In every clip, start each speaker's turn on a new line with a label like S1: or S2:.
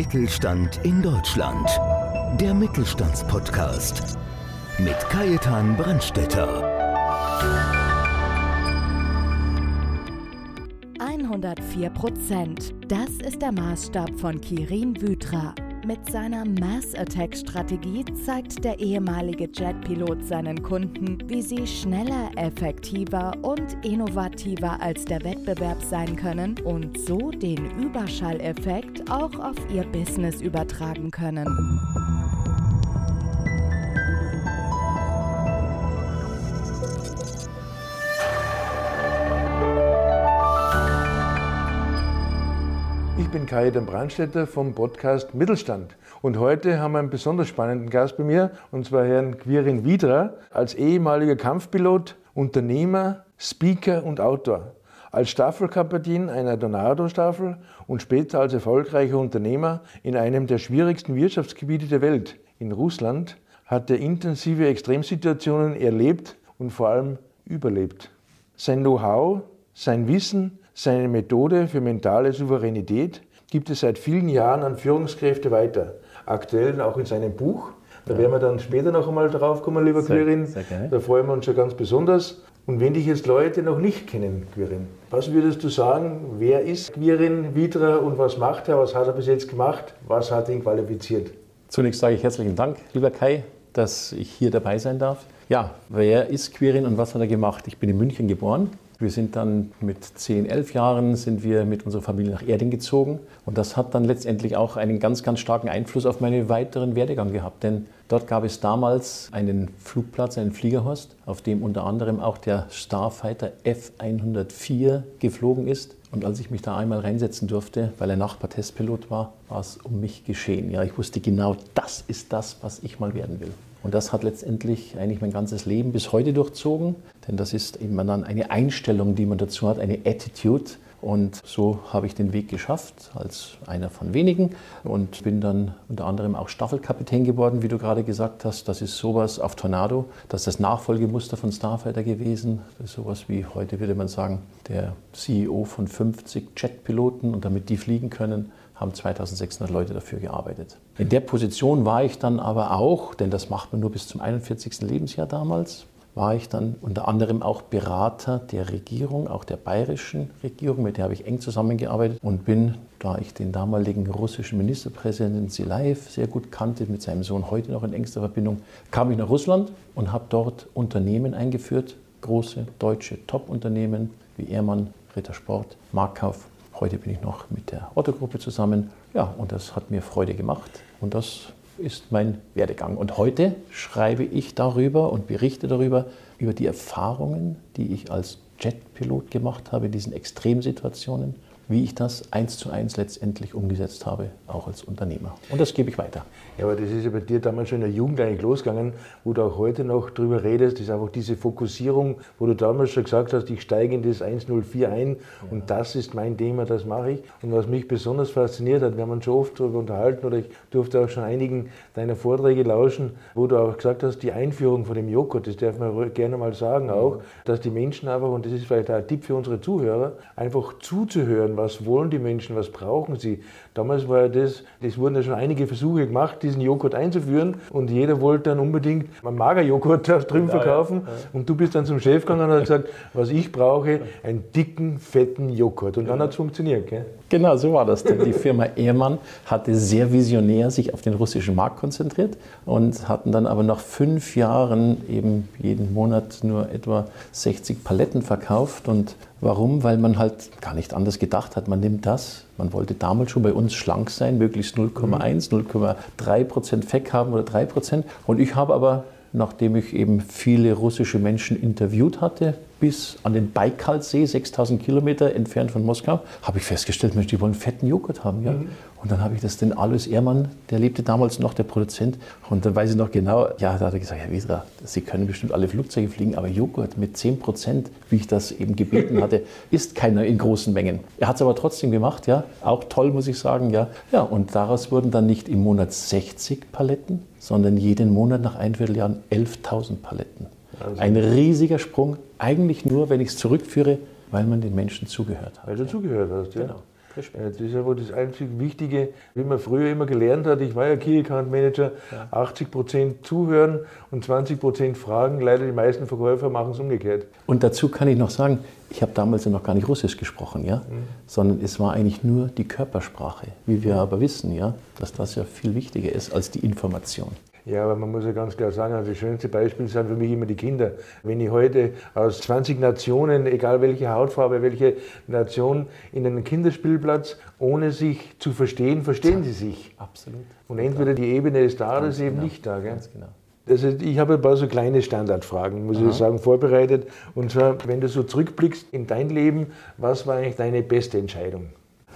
S1: Mittelstand in Deutschland. Der Mittelstandspodcast mit Kajetan Brandstetter.
S2: 104 Prozent. Das ist der Maßstab von Kirin Vytra. Mit seiner Mass Attack Strategie zeigt der ehemalige Jetpilot seinen Kunden, wie sie schneller, effektiver und innovativer als der Wettbewerb sein können und so den Überschalleffekt auch auf ihr Business übertragen können.
S3: Ich bin Kajetan Brandstätter vom Podcast Mittelstand. Und heute haben wir einen besonders spannenden Gast bei mir, und zwar Herrn Quirin Widra, als ehemaliger Kampfpilot, Unternehmer, Speaker und Autor. Als Staffelkapitän einer Tornado-Staffel und später als erfolgreicher Unternehmer in einem der schwierigsten Wirtschaftsgebiete der Welt, in Russland, hat er intensive Extremsituationen erlebt und vor allem überlebt. Sein Know-how, sein Wissen, seine Methode für mentale Souveränität gibt es seit vielen Jahren an Führungskräfte weiter. Aktuell auch in seinem Buch. Da werden wir dann später noch einmal drauf kommen, lieber
S4: Sehr-
S3: Quirin.
S4: sehr.
S3: Da freuen wir uns schon ganz besonders. Und wenn dich jetzt Leute noch nicht kennen, Quirin, was würdest du sagen, wer ist Quirin Vidra und was macht er, was hat er bis jetzt gemacht, was hat ihn qualifiziert?
S4: Zunächst sage ich herzlichen Dank, lieber Kai, dass ich hier dabei sein darf. Ja, wer ist Quirin und was hat er gemacht? Ich bin in München geboren. Wir sind dann mit 10, 11 Jahren sind wir mit unserer Familie nach Erding gezogen. Und das hat dann letztendlich auch einen ganz, ganz starken Einfluss auf meinen weiteren Werdegang gehabt. Denn dort gab es damals einen Flugplatz, einen Fliegerhorst, auf dem unter anderem auch der Starfighter F-104 geflogen ist. Und als ich mich da einmal reinsetzen durfte, weil ein Nachbar Testpilot war, war es um mich geschehen. Ja, ich wusste genau, das ist das, was ich mal werden will. Und das hat letztendlich eigentlich mein ganzes Leben bis heute durchzogen. Denn das ist eben dann eine Einstellung, die man dazu hat, eine Attitude. Und so habe ich den Weg geschafft als einer von wenigen und bin dann unter anderem auch Staffelkapitän geworden, wie du gerade gesagt hast. Das ist sowas auf Tornado. Das ist das Nachfolgemuster von Starfighter gewesen. Das ist sowas wie heute würde man sagen, der CEO von 50 Jetpiloten und damit die fliegen können, haben 2600 Leute dafür gearbeitet. In der Position war ich dann aber auch, denn das macht man nur bis zum 41. Lebensjahr damals, war ich dann unter anderem auch Berater der Regierung, auch der bayerischen Regierung, mit der habe ich eng zusammengearbeitet und bin, da ich den damaligen russischen Ministerpräsidenten Zilaev sehr gut kannte, mit seinem Sohn heute noch in engster Verbindung, kam ich nach Russland und habe dort Unternehmen eingeführt, große deutsche Top-Unternehmen wie Ehrmann, Rittersport, Markkauf. Heute bin ich noch mit der Otto-Gruppe zusammen. Ja, und das hat mir Freude gemacht. Und das ist mein Werdegang. Und heute schreibe ich darüber und berichte darüber, über die Erfahrungen, die ich als Jetpilot gemacht habe in diesen Extremsituationen, wie ich das eins zu eins letztendlich umgesetzt habe, auch als Unternehmer. Und das gebe ich weiter.
S3: Ja, aber das ist ja bei dir damals schon in der Jugend eigentlich losgegangen, wo du auch heute noch drüber redest. Das ist einfach diese Fokussierung, wo du damals schon gesagt hast, ich steige in das 104 ein und das ist mein Thema, das mache ich. Und was mich besonders fasziniert hat, wir haben uns schon oft darüber unterhalten oder ich durfte auch schon einigen deiner Vorträge lauschen, wo du auch gesagt hast, die Einführung von dem Joghurt, das darf man gerne mal sagen auch, dass die Menschen einfach, und das ist vielleicht auch ein Tipp für unsere Zuhörer, einfach zuzuhören, was wollen die Menschen, was brauchen sie. Damals war ja das, es wurden ja schon einige Versuche gemacht, diesen Joghurt einzuführen und jeder wollte dann unbedingt einen Magerjoghurt drüben
S4: ja.
S3: verkaufen und du bist dann zum Chef gegangen und hast gesagt, was ich brauche, einen dicken, fetten Joghurt. Und dann hat es funktioniert. Gell?
S4: Genau, so war das. Denn die Firma Ehrmann hatte sehr visionär sich auf den russischen Markt konzentriert und hatten dann aber nach fünf Jahren eben jeden Monat nur etwa 60 Paletten verkauft. Und warum? Weil man halt gar nicht anders gedacht hat. Man nimmt das. Man wollte damals schon bei uns schlank sein, möglichst 0,1, 0,3 Prozent Fett haben oder 3 Prozent. Und ich habe aber nachdem ich eben viele russische Menschen interviewt hatte, bis an den Baikalsee, 6000 Kilometer entfernt von Moskau, habe ich festgestellt, Mensch, die wollen fetten Joghurt haben. Ja? Und dann habe ich das den Alois Ehrmann, der lebte damals noch, der Produzent, und dann weiß ich noch genau, ja, da hat er gesagt, Herr Widra, Sie können bestimmt alle Flugzeuge fliegen, aber Joghurt mit 10 Prozent, wie ich das eben gebeten hatte, ist keiner in großen Mengen. Er hat es aber trotzdem gemacht, ja, auch toll, muss ich sagen, ja. Ja, und daraus wurden dann nicht im Monat 60 Paletten, sondern jeden Monat nach ein Vierteljahren 11.000 Paletten. Ein riesiger Sprung, eigentlich nur, wenn ich es zurückführe, weil man den Menschen zugehört hat.
S3: Weil du zugehört hast. Ja.
S4: Genau.
S3: Respekt. Das ist aber das einzig Wichtige, wie man früher immer gelernt hat. Ich war ja Key Account Manager, ja. 80 Prozent zuhören und 20 Prozent fragen. Leider die meisten Verkäufer machen es umgekehrt.
S4: Und dazu kann ich noch sagen, ich habe damals ja noch gar nicht Russisch gesprochen, ja, mhm. sondern es war eigentlich nur die Körpersprache, wie wir aber wissen, ja, dass das ja viel wichtiger ist als die Information.
S3: Ja, aber man muss ja ganz klar sagen, also das schönste Beispiel sind für mich immer die Kinder. Wenn ich heute aus 20 Nationen, egal welche Hautfarbe, welche Nation, in einen Kinderspielplatz, ohne sich zu verstehen, verstehen sie sich.
S4: Absolut.
S3: Und entweder die Ebene ist da oder ist eben genau. nicht da. Gell? Ganz genau. Also ich habe ein paar so kleine Standardfragen, muss Aha. ich sagen, vorbereitet. Und zwar, wenn du so zurückblickst in dein Leben, was war eigentlich deine beste Entscheidung?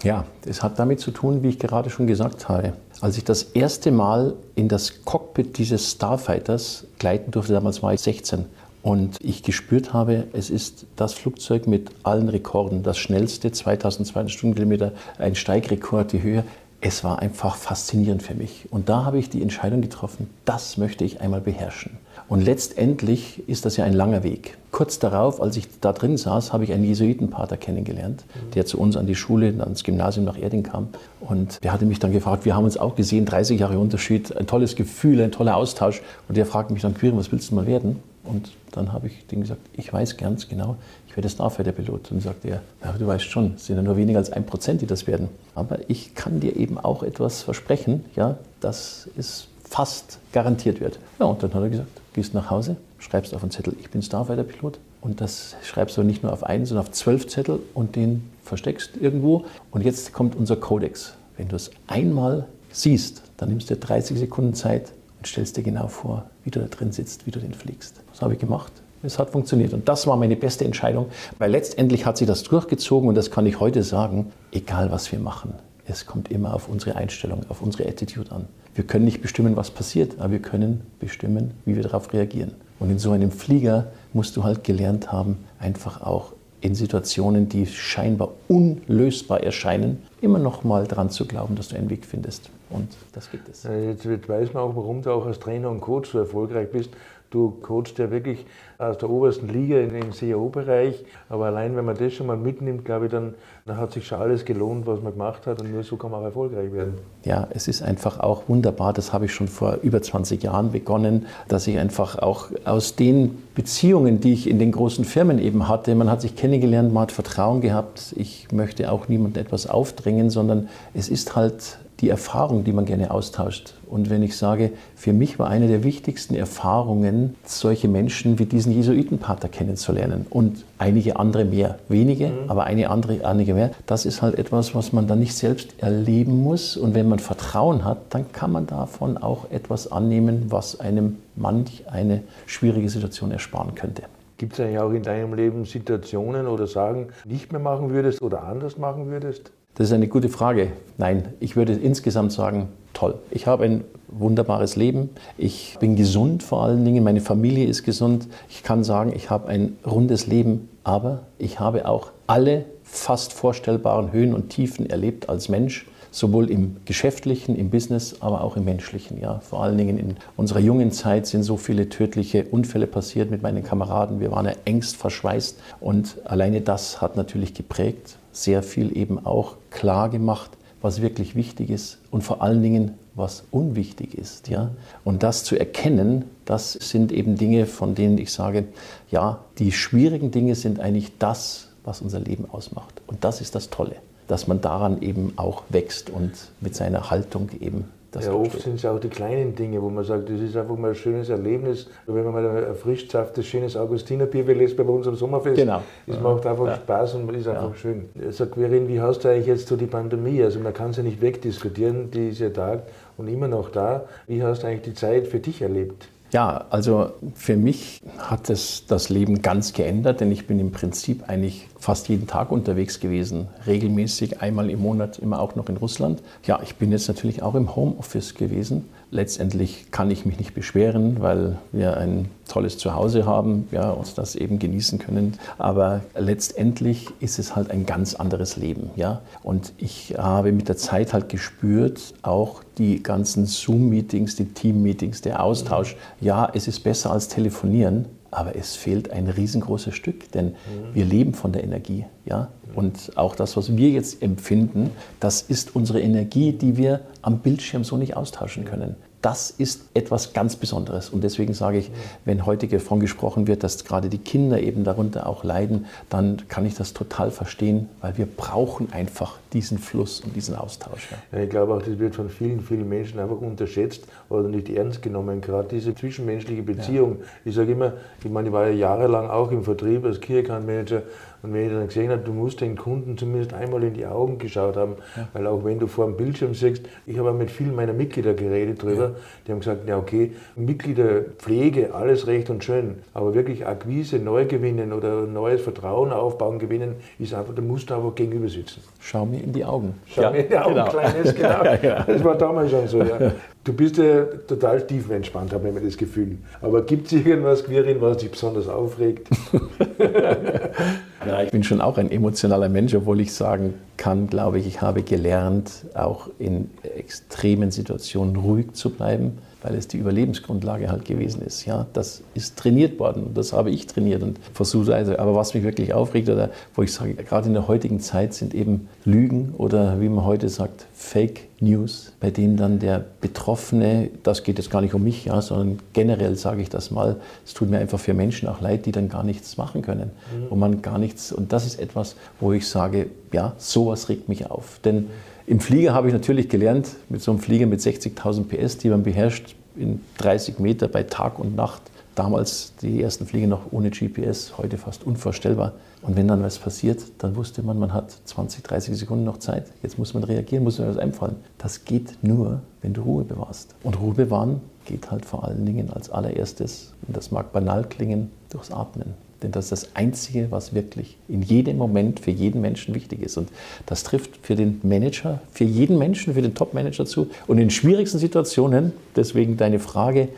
S4: Ja, es hat damit zu tun, wie ich gerade schon gesagt habe. Als ich das erste Mal in das Cockpit dieses Starfighters gleiten durfte, damals war ich 16, und ich gespürt habe, es ist das Flugzeug mit allen Rekorden, das schnellste, 2200 Stundenkilometer, ein Steigrekord, die Höhe. Es war einfach faszinierend für mich. Und da habe ich die Entscheidung getroffen, das möchte ich einmal beherrschen. Und letztendlich ist das ja ein langer Weg. Kurz darauf, als ich da drin saß, habe ich einen Jesuitenpater kennengelernt, der zu uns an die Schule, ans Gymnasium nach Erding kam. Und der hatte mich dann gefragt, wir haben uns auch gesehen, 30 Jahre Unterschied, ein tolles Gefühl, ein toller Austausch. Und der fragt mich dann, Quirin, was willst du mal werden? Und dann habe ich dem gesagt, ich weiß ganz genau, ich werde Starfighter-Pilot. Und sagte er, ja, du weißt schon, es sind ja nur weniger als ein Prozent, die das werden. Aber ich kann dir eben auch etwas versprechen, ja, dass es fast garantiert wird. Ja, und dann hat er gesagt, gehst nach Hause, schreibst auf einen Zettel, ich bin Starfighter-Pilot. Und das schreibst du nicht nur auf einen, sondern auf zwölf Zettel und den versteckst irgendwo. Und jetzt kommt unser Kodex. Wenn du es einmal siehst, dann nimmst du 30 Sekunden Zeit und stellst dir genau vor, wie du da drin sitzt, wie du den fliegst. Das habe ich gemacht. Es hat funktioniert. Und das war meine beste Entscheidung, weil letztendlich hat sie das durchgezogen und das kann ich heute sagen, egal was wir machen. Es kommt immer auf unsere Einstellung, auf unsere Attitude an. Wir können nicht bestimmen, was passiert, aber wir können bestimmen, wie wir darauf reagieren. Und in so einem Flieger musst du halt gelernt haben, einfach auch in Situationen, die scheinbar unlösbar erscheinen, immer noch mal dran zu glauben, dass du einen Weg findest. Und das gibt es.
S3: Jetzt weiß man auch, warum du auch als Trainer und Coach so erfolgreich bist. Du coachst ja wirklich aus der obersten Liga im CEO-Bereich. Aber allein, wenn man das schon mal mitnimmt, glaube ich, dann, dann hat sich schon alles gelohnt, was man gemacht hat. Und nur so kann man auch erfolgreich werden.
S4: Ja, es ist einfach auch wunderbar. Das habe ich schon vor über 20 Jahren begonnen, dass ich einfach auch aus den Beziehungen, die ich in den großen Firmen eben hatte, man hat sich kennengelernt, man hat Vertrauen gehabt. Ich möchte auch niemandem etwas aufdrängen, sondern es ist halt die Erfahrung, die man gerne austauscht. Und wenn ich sage, für mich war eine der wichtigsten Erfahrungen, solche Menschen wie diesen Jesuitenpater kennenzulernen und einige andere mehr. Wenige, mhm. aber eine andere, einige mehr. Das ist halt etwas, was man dann nicht selbst erleben muss. Und wenn man Vertrauen hat, dann kann man davon auch etwas annehmen, was einem manch eine schwierige Situation ersparen könnte.
S3: Gibt es eigentlich auch in deinem Leben Situationen oder Sagen, nicht mehr machen würdest oder anders machen würdest?
S4: Das ist eine gute Frage. Nein, ich würde insgesamt sagen, toll. Ich habe ein wunderbares Leben. Ich bin gesund vor allen Dingen. Meine Familie ist gesund. Ich kann sagen, ich habe ein rundes Leben. Aber ich habe auch alle fast vorstellbaren Höhen und Tiefen erlebt als Mensch. Sowohl im geschäftlichen, im Business, aber auch im menschlichen. Ja. Vor allen Dingen in unserer jungen Zeit sind so viele tödliche Unfälle passiert mit meinen Kameraden. Wir waren ja engst verschweißt. Und alleine das hat natürlich geprägt sehr viel eben auch klar gemacht, was wirklich wichtig ist und vor allen Dingen, was unwichtig ist. Ja? Und das zu erkennen, das sind eben Dinge, von denen ich sage, ja, die schwierigen Dinge sind eigentlich das, was unser Leben ausmacht. Und das ist das Tolle, dass man daran eben auch wächst und mit seiner Haltung eben
S3: das ja, oft sind es auch die kleinen Dinge, wo man sagt, das ist einfach mal ein schönes Erlebnis. Wenn man mal ein frisch saftes, schönes Augustinerbier lässt bei uns am Sommerfest,
S4: genau.
S3: das macht einfach ja. Spaß und ist einfach ja. schön. Sag, Quirin, wie hast du eigentlich jetzt so die Pandemie? Also man kann es ja nicht wegdiskutieren, die ist ja da und immer noch da. Wie hast du eigentlich die Zeit für dich erlebt?
S4: Ja, also für mich hat es das Leben ganz geändert, denn ich bin im Prinzip eigentlich fast jeden Tag unterwegs gewesen, regelmäßig einmal im Monat, immer auch noch in Russland. Ja, ich bin jetzt natürlich auch im Homeoffice gewesen. Letztendlich kann ich mich nicht beschweren, weil wir ein tolles Zuhause haben, ja, und das eben genießen können. Aber letztendlich ist es halt ein ganz anderes Leben, ja. Und ich habe mit der Zeit halt gespürt, auch die ganzen Zoom-Meetings, die Team-Meetings, der Austausch. Ja, es ist besser als telefonieren, aber es fehlt ein riesengroßes Stück, denn mhm. wir leben von der Energie. Ja? Und auch das, was wir jetzt empfinden, das ist unsere Energie, die wir am Bildschirm so nicht austauschen können das ist etwas ganz Besonderes. Und deswegen sage ich, wenn heute davon gesprochen wird, dass gerade die Kinder eben darunter auch leiden, dann kann ich das total verstehen, weil wir brauchen einfach diesen Fluss und diesen Austausch.
S3: Ja. Ja, ich glaube auch, das wird von vielen, vielen Menschen einfach unterschätzt oder nicht ernst genommen. Gerade diese zwischenmenschliche Beziehung. Ja. Ich sage immer, ich meine, ich war ja jahrelang auch im Vertrieb als Key Account Manager und wenn ich dann gesehen habe, du musst den Kunden zumindest einmal in die Augen geschaut haben, ja. weil auch wenn du vor dem Bildschirm siehst, ich habe mit vielen meiner Mitglieder geredet drüber, ja. Die haben gesagt, ja okay, Mitgliederpflege, alles recht und schön, aber wirklich Akquise, neu gewinnen oder neues Vertrauen aufbauen, gewinnen, ist einfach, da musst du einfach gegenüber sitzen.
S4: Schau mir in die Augen.
S3: Schau ja, mir in die Augen, genau. kleines, genau. Das war damals schon so, ja. Du bist ja total tiefenentspannt, habe ich mir das Gefühl. Aber gibt es irgendwas, Quirin, was dich besonders aufregt?
S4: ja, ich bin schon auch ein emotionaler Mensch, obwohl ich sagen kann, glaube ich, ich habe gelernt, auch in extremen Situationen ruhig zu bleiben weil es die Überlebensgrundlage halt gewesen ist. Ja, das ist trainiert worden und das habe ich trainiert und versuche also. Aber was mich wirklich aufregt oder wo ich sage, gerade in der heutigen Zeit sind eben Lügen oder wie man heute sagt, Fake News, bei denen dann der Betroffene, das geht jetzt gar nicht um mich, ja, sondern generell sage ich das mal, es tut mir einfach für Menschen auch leid, die dann gar nichts machen können, mhm. wo man gar nichts, und das ist etwas, wo ich sage, ja, sowas regt mich auf. Denn im Flieger habe ich natürlich gelernt, mit so einem Flieger mit 60.000 PS, die man beherrscht, in 30 Meter bei Tag und Nacht. Damals die ersten Flieger noch ohne GPS, heute fast unvorstellbar. Und wenn dann was passiert, dann wusste man, man hat 20, 30 Sekunden noch Zeit. Jetzt muss man reagieren, muss mir was einfallen. Das geht nur, wenn du Ruhe bewahrst. Und Ruhe bewahren geht halt vor allen Dingen als allererstes, und das mag banal klingen, durchs Atmen. Denn das ist das Einzige, was wirklich in jedem Moment für jeden Menschen wichtig ist. Und das trifft für den Manager, für jeden Menschen, für den Top-Manager zu. Und in schwierigsten Situationen, deswegen deine Frage,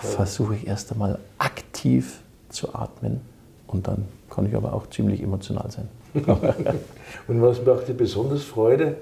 S4: versuche ich erst einmal aktiv zu atmen. Und dann kann ich aber auch ziemlich emotional sein.
S3: Und was macht dir besonders Freude?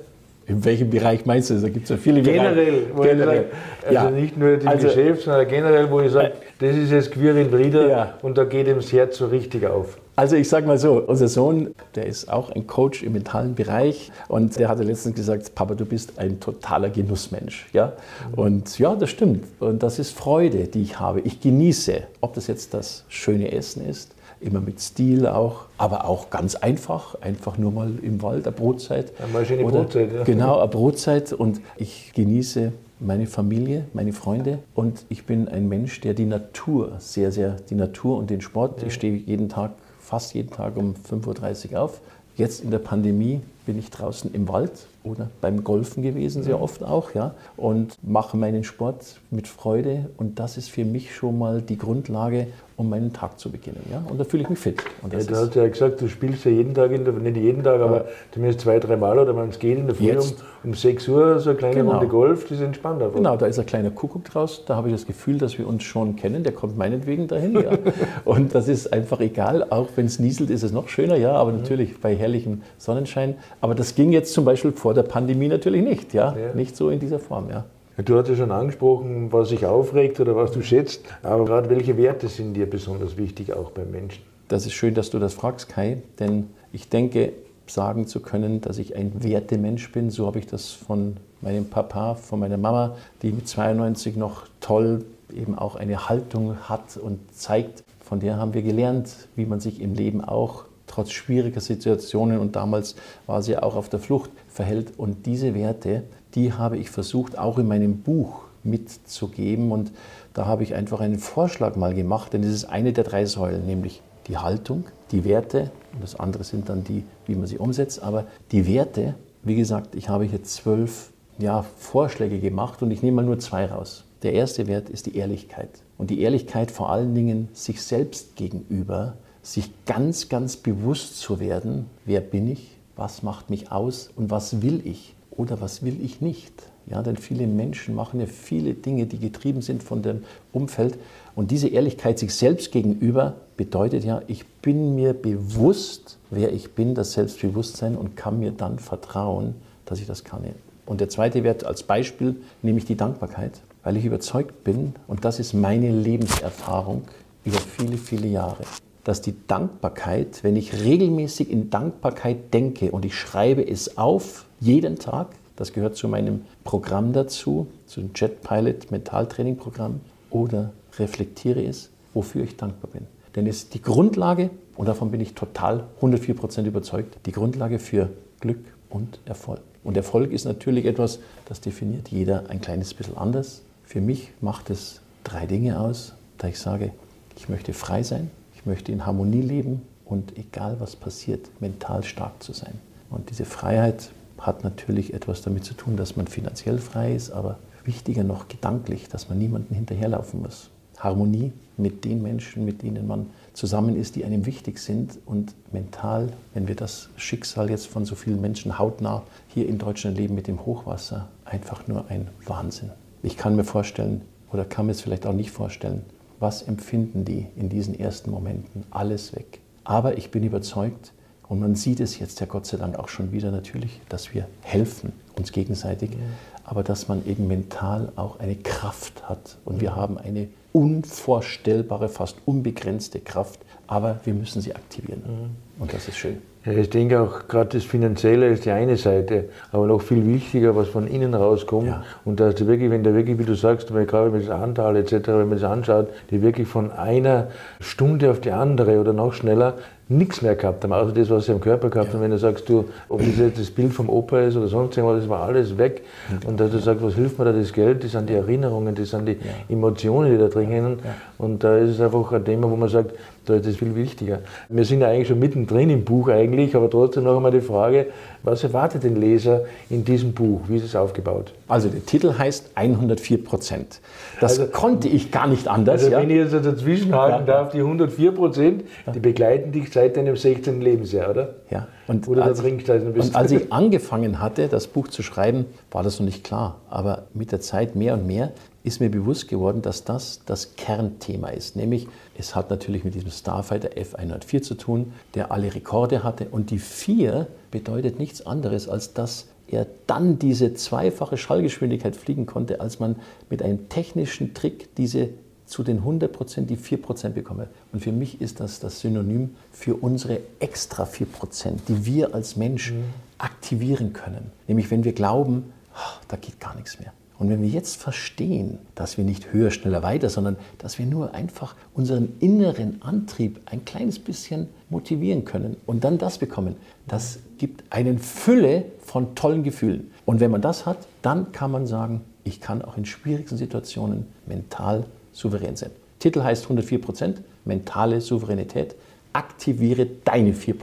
S4: In welchem Bereich meinst du? Da gibt es ja viele
S3: generell,
S4: Bereiche. Generell.
S3: Also ja. nicht nur im also, Geschäft, sondern generell, wo ich sage, das ist jetzt Quirin Frieder ja. und da geht ihm das Herz so richtig auf.
S4: Also ich sage mal so, unser Sohn, der ist auch ein Coach im mentalen Bereich und der hatte letztens gesagt, Papa, du bist ein totaler Genussmensch. Ja? Und ja, das stimmt. Und das ist Freude, die ich habe. Ich genieße, ob das jetzt das schöne Essen ist, immer mit Stil auch, aber auch ganz einfach, einfach nur mal im Wald, eine Brotzeit.
S3: Mal schöne Oder, Brotzeit, ja.
S4: Genau, eine Brotzeit und ich genieße meine Familie, meine Freunde und ich bin ein Mensch, der die Natur sehr, sehr, die Natur und den Sport, ja. ich stehe jeden Tag, fast jeden Tag um 5.30 Uhr auf. Jetzt in der Pandemie bin ich draußen im Wald oder beim Golfen gewesen, sehr oft auch, ja, und mache meinen Sport mit Freude und das ist für mich schon mal die Grundlage, um meinen Tag zu beginnen. Ja? Und da fühle ich mich fit.
S3: Ja, du hast ja gesagt, du spielst ja jeden Tag, in der, nicht jeden Tag, aber zumindest zwei, drei Mal oder es geht in der Früh um, um 6 Uhr so eine kleine genau. Runde Golf, das ist entspannt. Einfach.
S4: Genau, da ist ein kleiner Kuckuck draus, da habe ich das Gefühl, dass wir uns schon kennen, der kommt meinetwegen dahin. Ja. und das ist einfach egal, auch wenn es nieselt, ist es noch schöner, ja, aber mhm. natürlich bei herrlichem Sonnenschein. Aber das ging jetzt zum Beispiel vor der Pandemie natürlich nicht, ja, ja. nicht so in dieser Form, ja.
S3: Du hast ja schon angesprochen, was sich aufregt oder was du schätzt, aber gerade welche Werte sind dir besonders wichtig, auch beim Menschen?
S4: Das ist schön, dass du das fragst, Kai, denn ich denke, sagen zu können, dass ich ein Wertemensch bin, so habe ich das von meinem Papa, von meiner Mama, die mit 92 noch toll eben auch eine Haltung hat und zeigt. Von der haben wir gelernt, wie man sich im Leben auch trotz schwieriger Situationen und damals war sie auch auf der Flucht verhält. Und diese Werte, die habe ich versucht auch in meinem Buch mitzugeben. Und da habe ich einfach einen Vorschlag mal gemacht, denn es ist eine der drei Säulen, nämlich die Haltung, die Werte und das andere sind dann die, wie man sie umsetzt. Aber die Werte, wie gesagt, ich habe hier zwölf ja, Vorschläge gemacht und ich nehme mal nur zwei raus. Der erste Wert ist die Ehrlichkeit. Und die Ehrlichkeit vor allen Dingen sich selbst gegenüber, sich ganz, ganz bewusst zu werden, wer bin ich, was macht mich aus und was will ich oder was will ich nicht. Ja, denn viele Menschen machen ja viele Dinge, die getrieben sind von dem Umfeld. Und diese Ehrlichkeit sich selbst gegenüber bedeutet ja, ich bin mir bewusst, wer ich bin, das Selbstbewusstsein und kann mir dann vertrauen, dass ich das kann. Und der zweite Wert als Beispiel, nämlich die Dankbarkeit. weil ich überzeugt bin, und das ist meine Lebenserfahrung über viele, viele Jahre, dass die Dankbarkeit, wenn ich regelmäßig in Dankbarkeit denke und ich schreibe es auf, jeden Tag, das gehört zu meinem Programm dazu, zu dem Jetpilot Mentaltraining Programm, oder reflektiere es, wofür ich dankbar bin. Denn es ist die Grundlage, und davon bin ich total 104% überzeugt, die Grundlage für Glück und Erfolg. Und Erfolg ist natürlich etwas, das definiert jeder ein kleines bisschen anders. Für mich macht es drei Dinge aus, da ich sage, ich möchte frei sein, ich möchte in Harmonie leben und egal was passiert, mental stark zu sein. Und diese Freiheit hat natürlich etwas damit zu tun, dass man finanziell frei ist, aber wichtiger noch gedanklich, dass man niemanden hinterherlaufen muss. Harmonie mit den Menschen, mit denen man zusammen ist, die einem wichtig sind und mental, wenn wir das Schicksal jetzt von so vielen Menschen hautnah hier in Deutschland leben mit dem Hochwasser, einfach nur ein Wahnsinn. Ich kann mir vorstellen oder kann mir es vielleicht auch nicht vorstellen, was empfinden die in diesen ersten Momenten? Alles weg. Aber ich bin überzeugt, und man sieht es jetzt ja Gott sei Dank auch schon wieder natürlich, dass wir helfen uns gegenseitig, ja. aber dass man eben mental auch eine Kraft hat. Und wir haben eine unvorstellbare, fast unbegrenzte Kraft, aber wir müssen sie aktivieren. Mhm. Und das ist schön.
S3: Ich denke auch, gerade das Finanzielle ist die eine Seite, aber noch viel wichtiger, was von innen rauskommt. Ja. Und dass du wirklich, wenn du wirklich, wie du sagst, wenn gerade mit Anteil etc., wenn man das anschaut, die wirklich von einer Stunde auf die andere oder noch schneller nichts mehr gehabt haben, außer das, was sie am Körper gehabt haben. Ja. Wenn du sagst, du, ob das jetzt das Bild vom Opa ist oder sonst irgendwas, das war alles weg. Und dass du sagst, was hilft mir da das Geld? Das sind die Erinnerungen, das sind die Emotionen, die da drin hängen. Und da ist es einfach ein Thema, wo man sagt, da ist es viel wichtiger. Wir sind ja eigentlich schon mittendrin im Buch eigentlich, aber trotzdem noch einmal die Frage, was erwartet den Leser in diesem Buch? Wie ist es aufgebaut?
S4: Also der Titel heißt 104 Prozent. Das also, konnte ich gar nicht anders.
S3: Also ja? wenn ich jetzt dazwischenhalten ja. darf, die 104 Prozent, die begleiten dich seit deinem 16. Lebensjahr, oder?
S4: Ja.
S3: Und,
S4: oder als, ich, und als ich angefangen hatte, das Buch zu schreiben, war das noch nicht klar. Aber mit der Zeit mehr und mehr ist mir bewusst geworden, dass das das Kernthema ist. Nämlich, es hat natürlich mit diesem Starfighter F104 zu tun, der alle Rekorde hatte. Und die 4 bedeutet nichts anderes, als dass er dann diese zweifache Schallgeschwindigkeit fliegen konnte, als man mit einem technischen Trick diese zu den 100 Prozent die 4 Prozent bekomme. Und für mich ist das das Synonym für unsere extra 4 Prozent, die wir als Mensch mhm. aktivieren können. Nämlich wenn wir glauben, oh, da geht gar nichts mehr. Und wenn wir jetzt verstehen, dass wir nicht höher, schneller, weiter, sondern dass wir nur einfach unseren inneren Antrieb ein kleines bisschen motivieren können und dann das bekommen, das gibt eine Fülle von tollen Gefühlen. Und wenn man das hat, dann kann man sagen, ich kann auch in schwierigsten Situationen mental souverän sein. Titel heißt 104 Prozent, mentale Souveränität aktiviere deine 4%.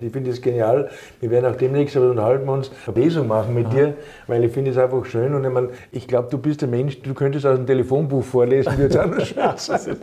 S3: Ich finde es genial. Wir werden auch demnächst aber wir uns eine Lesung machen mit Aha. dir, weil ich finde es einfach schön und ich, mein, ich glaube, du bist der Mensch, du könntest aus dem Telefonbuch vorlesen, wird auch noch schön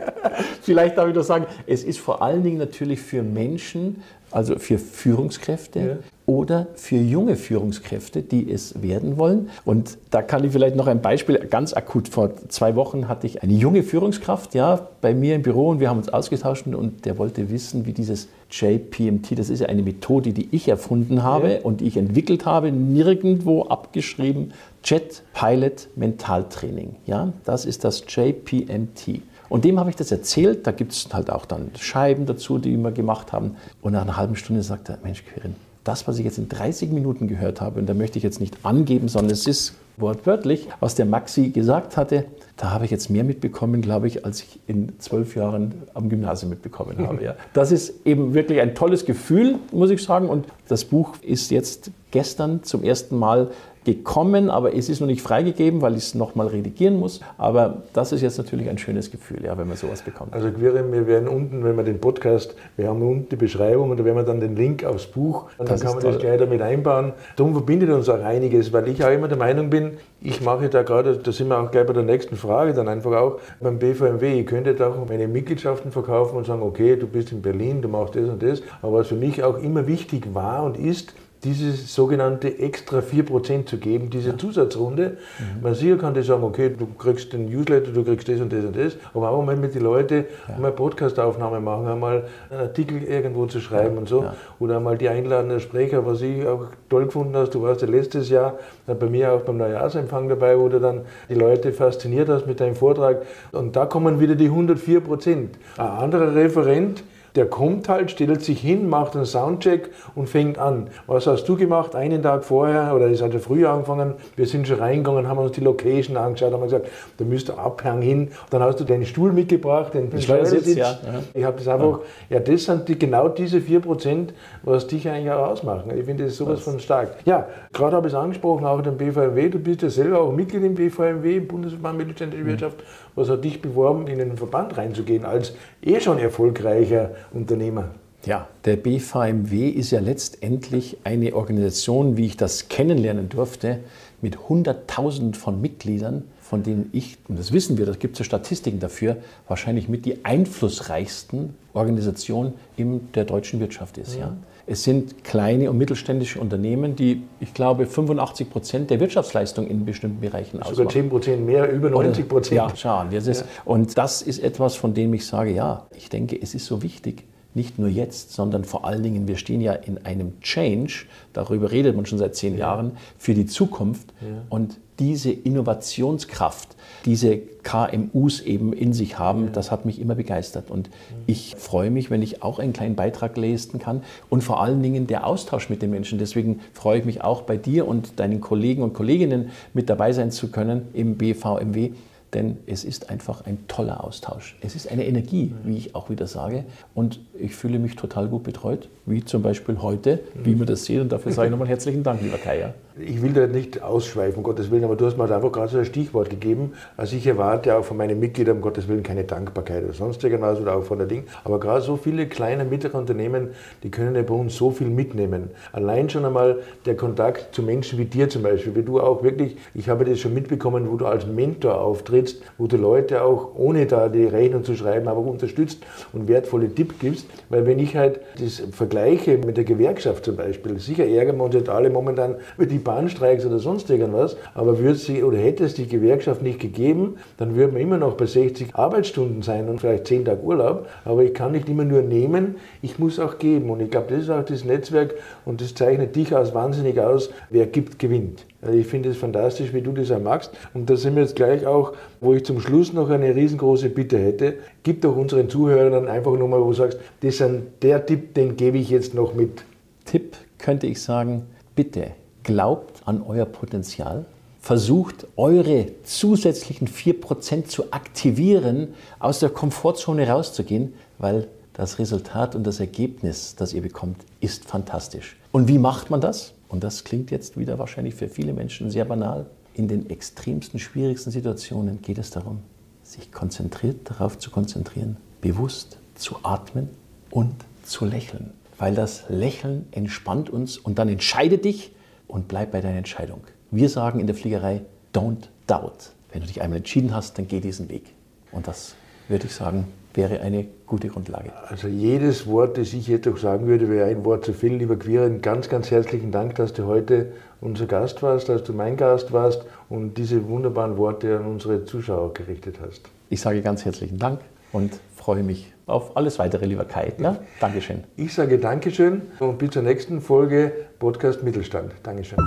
S4: Vielleicht darf ich doch sagen, es ist vor allen Dingen natürlich für Menschen, also für Führungskräfte, ja oder für junge Führungskräfte, die es werden wollen. Und da kann ich vielleicht noch ein Beispiel ganz akut. Vor zwei Wochen hatte ich eine junge Führungskraft ja, bei mir im Büro und wir haben uns ausgetauscht und der wollte wissen, wie dieses JPMT, das ist ja eine Methode, die ich erfunden habe ja. und die ich entwickelt habe, nirgendwo abgeschrieben. Jet Pilot Mentaltraining. Ja, das ist das JPMT. Und dem habe ich das erzählt. Da gibt es halt auch dann Scheiben dazu, die wir gemacht haben. Und nach einer halben Stunde sagt er, Mensch, Quirin, das, was ich jetzt in 30 Minuten gehört habe, und da möchte ich jetzt nicht angeben, sondern es ist wortwörtlich, was der Maxi gesagt hatte, da habe ich jetzt mehr mitbekommen, glaube ich, als ich in zwölf Jahren am Gymnasium mitbekommen habe. Ja. Das ist eben wirklich ein tolles Gefühl, muss ich sagen. Und das Buch ist jetzt gestern zum ersten Mal gekommen, aber es ist noch nicht freigegeben, weil ich es nochmal redigieren muss. Aber das ist jetzt natürlich ein schönes Gefühl, ja, wenn man sowas bekommt.
S3: Also Quirin, wir werden unten, wenn wir den Podcast, wir haben unten die Beschreibung und da werden wir dann den Link aufs Buch und das dann kann man toll. das gleich damit einbauen. Darum verbindet uns auch einiges, weil ich auch immer der Meinung bin, ich mache da gerade, da sind wir auch gleich bei der nächsten Frage, dann einfach auch beim BVMW, ich könnte da auch meine Mitgliedschaften verkaufen und sagen, okay, du bist in Berlin, du machst das und das, aber was für mich auch immer wichtig war und ist, diese sogenannte extra 4% zu geben, diese Zusatzrunde. Mhm. Man sicher kann die sagen, okay, du kriegst den Newsletter, du kriegst das und das und das, aber auch mal mit den Leuten ja. mal Podcastaufnahme machen, einmal einen Artikel irgendwo zu schreiben ja. und so. Ja. Oder einmal die einladenden Sprecher, was ich auch toll gefunden hast, du warst ja letztes Jahr bei mir auch beim Neujahrsempfang dabei, wo du dann die Leute fasziniert hast mit deinem Vortrag. Und da kommen wieder die 104 Prozent. Ein anderer Referent, der kommt halt, stellt sich hin, macht einen Soundcheck und fängt an. Was hast du gemacht? Einen Tag vorher, oder es hat ja früher angefangen, wir sind schon reingegangen, haben uns die Location angeschaut, haben gesagt, da müsste Abhang hin. Dann hast du deinen Stuhl mitgebracht, den Schleudersitz. Ja. Ich habe das einfach, ja, das sind die, genau diese 4%, was dich eigentlich auch ausmachen. Ich finde das sowas was? von stark. Ja, gerade habe ich es angesprochen, auch den BVMW, du bist ja selber auch Mitglied im BVMW, im Bundesverband Mittelständische mhm. Wirtschaft. Was hat dich beworben, in den Verband reinzugehen, als eh schon erfolgreicher Unternehmer?
S4: Ja, der BVMW ist ja letztendlich eine Organisation, wie ich das kennenlernen durfte, mit Hunderttausenden von Mitgliedern, von denen ich, und das wissen wir, das gibt es ja Statistiken dafür, wahrscheinlich mit die einflussreichsten Organisation in der deutschen Wirtschaft ist. Ja. ja. Es sind kleine und mittelständische Unternehmen, die, ich glaube, 85 Prozent der Wirtschaftsleistung in bestimmten Bereichen ausmachen.
S3: Sogar 10 Prozent mehr, über 90 Prozent.
S4: Ja, schauen. Das ist, ja. Und das ist etwas, von dem ich sage, ja, ich denke, es ist so wichtig, nicht nur jetzt, sondern vor allen Dingen, wir stehen ja in einem Change, darüber redet man schon seit zehn ja. Jahren, für die Zukunft. Ja. Und diese Innovationskraft, diese KMUs eben in sich haben, das hat mich immer begeistert. Und ich freue mich, wenn ich auch einen kleinen Beitrag leisten kann und vor allen Dingen der Austausch mit den Menschen. Deswegen freue ich mich auch bei dir und deinen Kollegen und Kolleginnen mit dabei sein zu können im BVMW denn es ist einfach ein toller Austausch. Es ist eine Energie, wie ich auch wieder sage. Und ich fühle mich total gut betreut, wie zum Beispiel heute, wie man das sieht. Und dafür sage ich nochmal herzlichen Dank, lieber Kaya
S3: ich will da nicht ausschweifen, um Gottes Willen, aber du hast mir einfach gerade so ein Stichwort gegeben. Also ich erwarte auch von meinen Mitgliedern, um Gottes Willen, keine Dankbarkeit oder sonst irgendwas oder auch von der Ding. Aber gerade so viele kleine, mittlere Unternehmen, die können ja bei uns so viel mitnehmen. Allein schon einmal der Kontakt zu Menschen wie dir zum Beispiel, wie du auch wirklich, ich habe das schon mitbekommen, wo du als Mentor auftrittst, wo du Leute auch, ohne da die Rechnung zu schreiben, aber unterstützt und wertvolle Tipps gibst. Weil wenn ich halt das vergleiche mit der Gewerkschaft zum Beispiel, sicher ärgern wir uns jetzt alle momentan über die Bahnstreiks oder sonst irgendwas, aber würde sie oder hätte es die Gewerkschaft nicht gegeben, dann würden wir immer noch bei 60 Arbeitsstunden sein und vielleicht 10 Tage Urlaub. Aber ich kann nicht immer nur nehmen, ich muss auch geben. Und ich glaube, das ist auch das Netzwerk und das zeichnet dich aus wahnsinnig aus. Wer gibt, gewinnt. Also ich finde es fantastisch, wie du das auch magst. Und da sind wir jetzt gleich auch, wo ich zum Schluss noch eine riesengroße Bitte hätte. Gib doch unseren Zuhörern einfach nochmal, wo du sagst, das ist der Tipp, den gebe ich jetzt noch mit.
S4: Tipp könnte ich sagen, bitte glaubt an euer Potenzial, versucht eure zusätzlichen 4% zu aktivieren, aus der Komfortzone rauszugehen, weil das Resultat und das Ergebnis, das ihr bekommt, ist fantastisch. Und wie macht man das? Und das klingt jetzt wieder wahrscheinlich für viele Menschen sehr banal. In den extremsten, schwierigsten Situationen geht es darum, sich konzentriert darauf zu konzentrieren, bewusst zu atmen und zu lächeln. Weil das Lächeln entspannt uns und dann entscheide dich, und bleib bei deiner Entscheidung. Wir sagen in der Fliegerei, don't doubt. Wenn du dich einmal entschieden hast, dann geh diesen Weg. Und das würde ich sagen, wäre eine gute Grundlage.
S3: Also jedes Wort, das ich jetzt auch sagen würde, wäre ein Wort zu viel. Lieber Quirin, ganz, ganz herzlichen Dank, dass du heute unser Gast warst, dass du mein Gast warst und diese wunderbaren Worte an unsere Zuschauer gerichtet hast.
S4: Ich sage ganz herzlichen Dank und freue mich auf alles weitere, lieber Kai. Ja? Dankeschön.
S3: Ich sage Dankeschön und bis zur nächsten Folge Podcast Mittelstand. Dankeschön.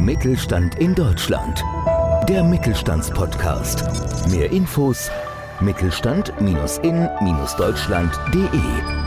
S1: Mittelstand in Deutschland. Der Mittelstandspodcast. Mehr Infos mittelstand-in-deutschland.de